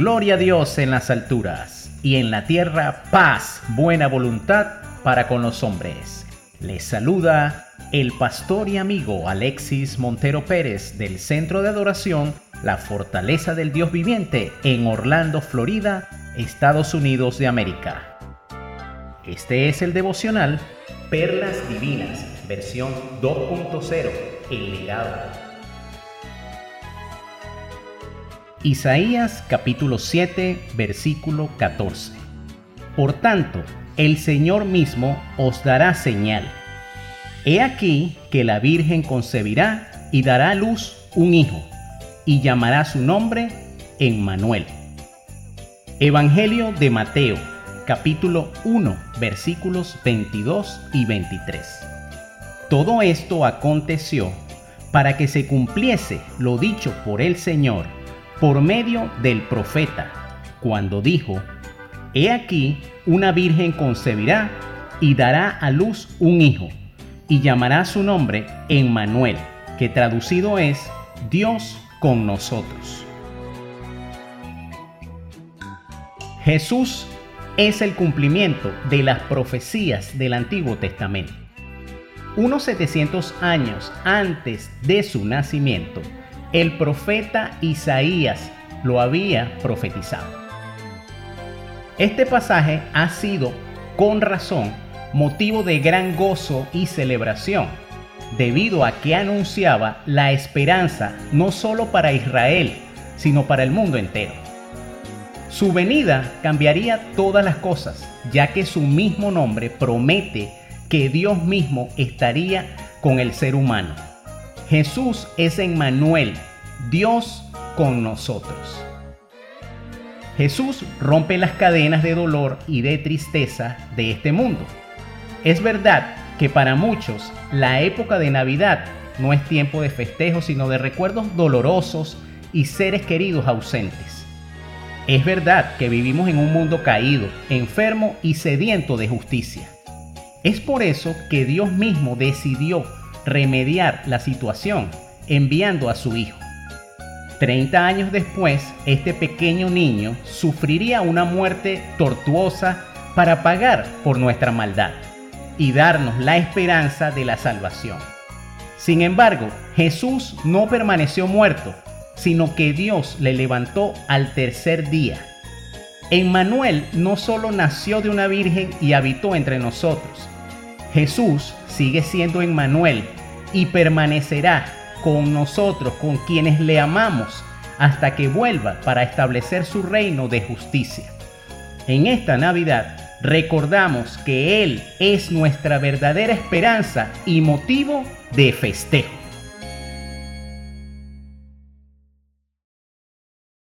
Gloria a Dios en las alturas y en la tierra paz, buena voluntad para con los hombres. Les saluda el pastor y amigo Alexis Montero Pérez del Centro de Adoración La Fortaleza del Dios Viviente en Orlando, Florida, Estados Unidos de América. Este es el devocional Perlas Divinas, versión 2.0, el Isaías capítulo 7 versículo 14. Por tanto, el Señor mismo os dará señal. He aquí que la Virgen concebirá y dará a luz un hijo, y llamará su nombre Emmanuel. Evangelio de Mateo capítulo 1 versículos 22 y 23. Todo esto aconteció para que se cumpliese lo dicho por el Señor por medio del profeta, cuando dijo, He aquí, una virgen concebirá y dará a luz un hijo, y llamará su nombre Emmanuel, que traducido es Dios con nosotros. Jesús es el cumplimiento de las profecías del Antiguo Testamento. Unos 700 años antes de su nacimiento, el profeta Isaías lo había profetizado. Este pasaje ha sido, con razón, motivo de gran gozo y celebración, debido a que anunciaba la esperanza no solo para Israel, sino para el mundo entero. Su venida cambiaría todas las cosas, ya que su mismo nombre promete que Dios mismo estaría con el ser humano Jesús es Emmanuel, Dios con nosotros. Jesús rompe las cadenas de dolor y de tristeza de este mundo. Es verdad que para muchos la época de Navidad no es tiempo de festejo, sino de recuerdos dolorosos y seres queridos ausentes. Es verdad que vivimos en un mundo caído, enfermo y sediento de justicia. Es por eso que Dios mismo decidió remediar la situación enviando a su hijo. Treinta años después, este pequeño niño sufriría una muerte tortuosa para pagar por nuestra maldad y darnos la esperanza de la salvación. Sin embargo, Jesús no permaneció muerto, sino que Dios le levantó al tercer día. Emmanuel no solo nació de una virgen y habitó entre nosotros, Jesús sigue siendo Emmanuel y permanecerá con nosotros, con quienes le amamos, hasta que vuelva para establecer su reino de justicia. En esta Navidad recordamos que Él es nuestra verdadera esperanza y motivo de festejo.